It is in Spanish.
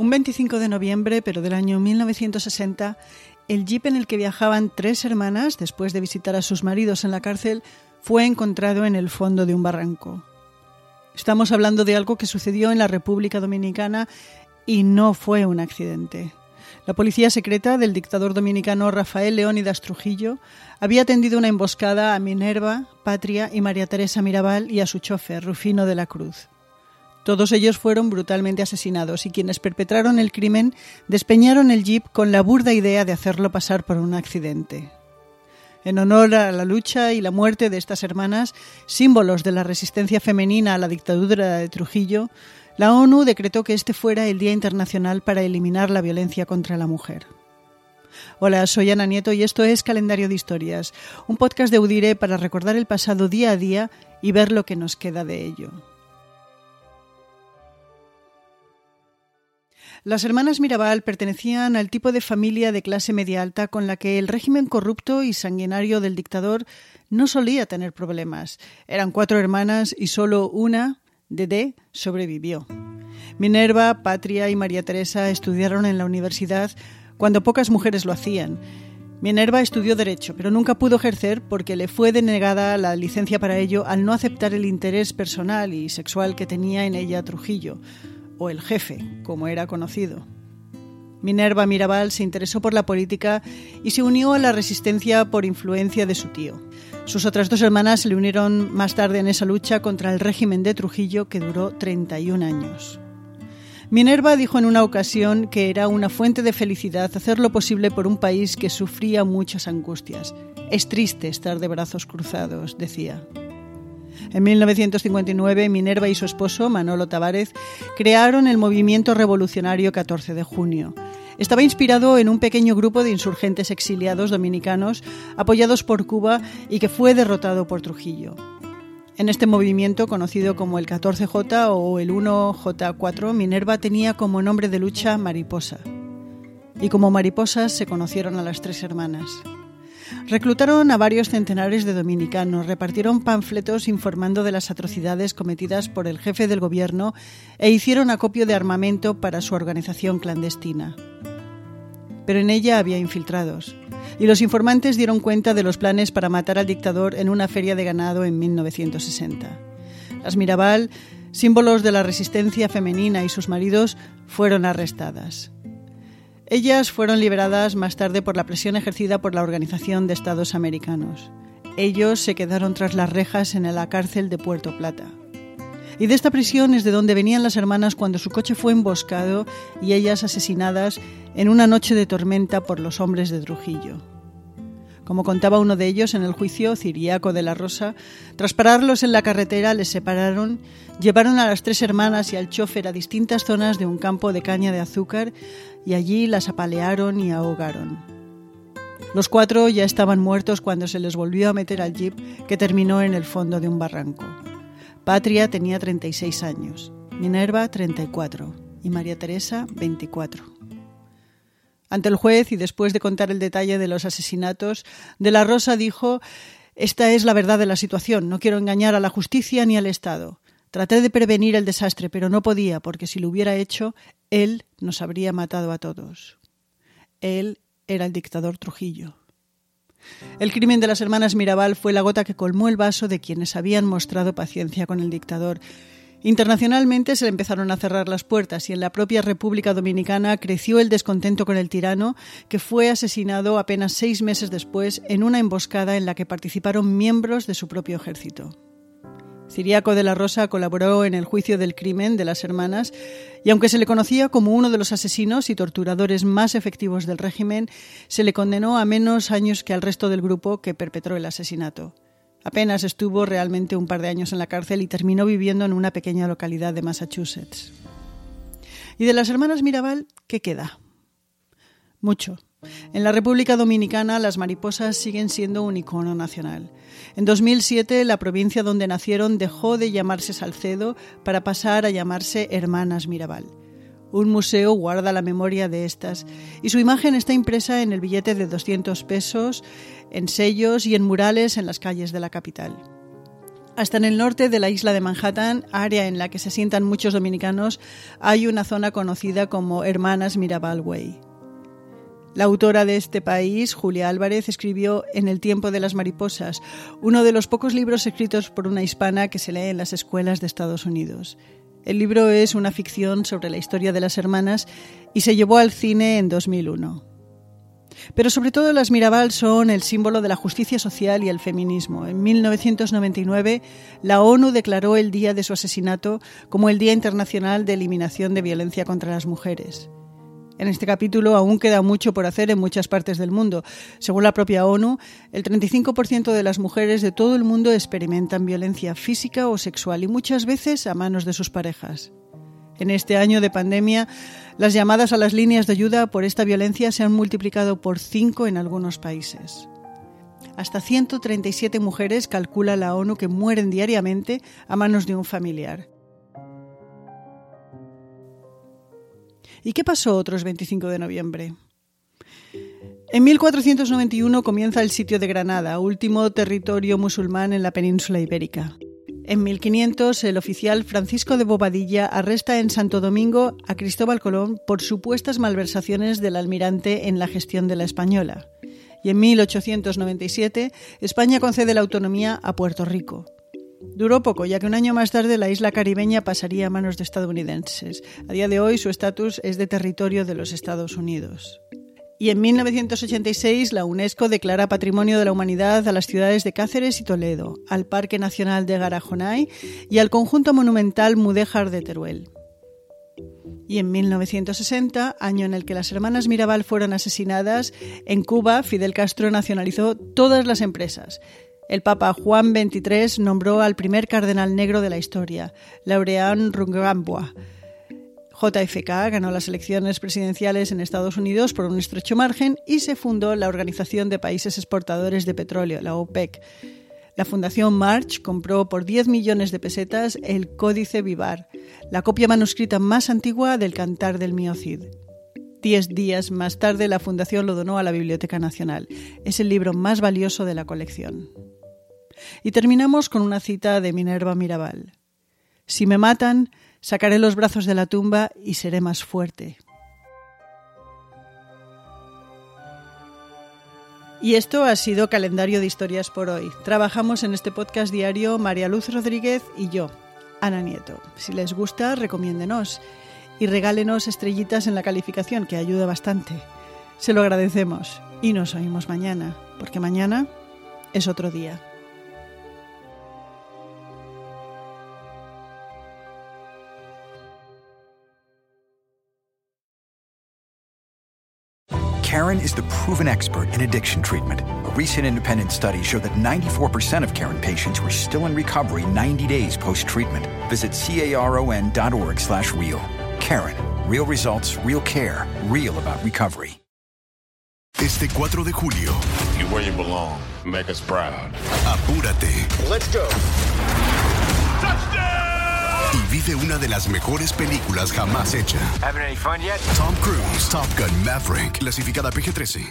Un 25 de noviembre, pero del año 1960, el jeep en el que viajaban tres hermanas, después de visitar a sus maridos en la cárcel, fue encontrado en el fondo de un barranco. Estamos hablando de algo que sucedió en la República Dominicana y no fue un accidente. La policía secreta del dictador dominicano Rafael Leónidas Trujillo había tendido una emboscada a Minerva, Patria y María Teresa Mirabal y a su chofer, Rufino de la Cruz. Todos ellos fueron brutalmente asesinados y quienes perpetraron el crimen despeñaron el jeep con la burda idea de hacerlo pasar por un accidente. En honor a la lucha y la muerte de estas hermanas, símbolos de la resistencia femenina a la dictadura de Trujillo, la ONU decretó que este fuera el Día Internacional para eliminar la violencia contra la mujer. Hola, soy Ana Nieto y esto es Calendario de Historias, un podcast de Udire para recordar el pasado día a día y ver lo que nos queda de ello. Las hermanas Mirabal pertenecían al tipo de familia de clase media alta con la que el régimen corrupto y sanguinario del dictador no solía tener problemas. Eran cuatro hermanas y solo una, Dede, sobrevivió. Minerva, Patria y María Teresa estudiaron en la universidad cuando pocas mujeres lo hacían. Minerva estudió Derecho, pero nunca pudo ejercer porque le fue denegada la licencia para ello al no aceptar el interés personal y sexual que tenía en ella Trujillo o el jefe, como era conocido. Minerva Mirabal se interesó por la política y se unió a la resistencia por influencia de su tío. Sus otras dos hermanas se le unieron más tarde en esa lucha contra el régimen de Trujillo que duró 31 años. Minerva dijo en una ocasión que era una fuente de felicidad hacer lo posible por un país que sufría muchas angustias. Es triste estar de brazos cruzados, decía. En 1959, Minerva y su esposo, Manolo Tavares, crearon el movimiento revolucionario 14 de junio. Estaba inspirado en un pequeño grupo de insurgentes exiliados dominicanos apoyados por Cuba y que fue derrotado por Trujillo. En este movimiento, conocido como el 14J o el 1J4, Minerva tenía como nombre de lucha Mariposa. Y como mariposas se conocieron a las tres hermanas. Reclutaron a varios centenares de dominicanos, repartieron panfletos informando de las atrocidades cometidas por el jefe del gobierno e hicieron acopio de armamento para su organización clandestina. Pero en ella había infiltrados, y los informantes dieron cuenta de los planes para matar al dictador en una feria de ganado en 1960. Las Mirabal, símbolos de la resistencia femenina y sus maridos, fueron arrestadas. Ellas fueron liberadas más tarde por la presión ejercida por la Organización de Estados Americanos. Ellos se quedaron tras las rejas en la cárcel de Puerto Plata. Y de esta prisión es de donde venían las hermanas cuando su coche fue emboscado y ellas asesinadas en una noche de tormenta por los hombres de Trujillo. Como contaba uno de ellos en el juicio, Ciriaco de la Rosa, tras pararlos en la carretera les separaron, llevaron a las tres hermanas y al chofer a distintas zonas de un campo de caña de azúcar y allí las apalearon y ahogaron. Los cuatro ya estaban muertos cuando se les volvió a meter al jeep que terminó en el fondo de un barranco. Patria tenía 36 años, Minerva 34 y María Teresa 24. Ante el juez y después de contar el detalle de los asesinatos, De la Rosa dijo Esta es la verdad de la situación. No quiero engañar a la justicia ni al Estado. Traté de prevenir el desastre, pero no podía, porque si lo hubiera hecho, él nos habría matado a todos. Él era el dictador Trujillo. El crimen de las hermanas Mirabal fue la gota que colmó el vaso de quienes habían mostrado paciencia con el dictador Internacionalmente se le empezaron a cerrar las puertas y en la propia República Dominicana creció el descontento con el tirano, que fue asesinado apenas seis meses después en una emboscada en la que participaron miembros de su propio ejército. Ciriaco de la Rosa colaboró en el juicio del crimen de las hermanas y aunque se le conocía como uno de los asesinos y torturadores más efectivos del régimen, se le condenó a menos años que al resto del grupo que perpetró el asesinato. Apenas estuvo realmente un par de años en la cárcel y terminó viviendo en una pequeña localidad de Massachusetts. ¿Y de las hermanas Mirabal qué queda? Mucho. En la República Dominicana las mariposas siguen siendo un icono nacional. En 2007 la provincia donde nacieron dejó de llamarse Salcedo para pasar a llamarse Hermanas Mirabal. Un museo guarda la memoria de estas y su imagen está impresa en el billete de 200 pesos, en sellos y en murales en las calles de la capital. Hasta en el norte de la isla de Manhattan, área en la que se sientan muchos dominicanos, hay una zona conocida como Hermanas Mirabal Way. La autora de este país, Julia Álvarez, escribió En el tiempo de las mariposas, uno de los pocos libros escritos por una hispana que se lee en las escuelas de Estados Unidos. El libro es una ficción sobre la historia de las hermanas y se llevó al cine en 2001. Pero sobre todo las Mirabal son el símbolo de la justicia social y el feminismo. En 1999, la ONU declaró el día de su asesinato como el Día Internacional de Eliminación de Violencia contra las Mujeres. En este capítulo aún queda mucho por hacer en muchas partes del mundo. Según la propia ONU, el 35% de las mujeres de todo el mundo experimentan violencia física o sexual y muchas veces a manos de sus parejas. En este año de pandemia, las llamadas a las líneas de ayuda por esta violencia se han multiplicado por cinco en algunos países. Hasta 137 mujeres calcula la ONU que mueren diariamente a manos de un familiar. ¿Y qué pasó otros 25 de noviembre? En 1491 comienza el sitio de Granada, último territorio musulmán en la península ibérica. En 1500, el oficial Francisco de Bobadilla arresta en Santo Domingo a Cristóbal Colón por supuestas malversaciones del almirante en la gestión de la Española. Y en 1897, España concede la autonomía a Puerto Rico. Duró poco, ya que un año más tarde la isla caribeña pasaría a manos de estadounidenses. A día de hoy su estatus es de territorio de los Estados Unidos. Y en 1986 la UNESCO declara Patrimonio de la Humanidad a las ciudades de Cáceres y Toledo, al Parque Nacional de Garajonay y al conjunto monumental Mudéjar de Teruel. Y en 1960, año en el que las hermanas Mirabal fueron asesinadas, en Cuba Fidel Castro nacionalizó todas las empresas, el Papa Juan XXIII nombró al primer cardenal negro de la historia, Laureán Rungambua. JFK ganó las elecciones presidenciales en Estados Unidos por un estrecho margen y se fundó la Organización de Países Exportadores de Petróleo, la OPEC. La Fundación March compró por 10 millones de pesetas el Códice Vivar, la copia manuscrita más antigua del Cantar del Miocid. Diez días más tarde, la Fundación lo donó a la Biblioteca Nacional. Es el libro más valioso de la colección. Y terminamos con una cita de Minerva Mirabal. Si me matan, sacaré los brazos de la tumba y seré más fuerte. Y esto ha sido Calendario de Historias por hoy. Trabajamos en este podcast diario María Luz Rodríguez y yo, Ana Nieto. Si les gusta, recomiéndenos y regálenos estrellitas en la calificación, que ayuda bastante. Se lo agradecemos y nos oímos mañana, porque mañana es otro día. Karen is the proven expert in addiction treatment. A recent independent study showed that 94% of Karen patients were still in recovery 90 days post-treatment. Visit caron.org slash real. Karen. Real results, real care, real about recovery. Este 4 de julio. You where you belong. Make us proud. Apúrate. Let's go. Y vive una de las mejores películas jamás hecha. Having any fun yet? Tom Cruise, Top Gun Maverick, clasificada PG-13.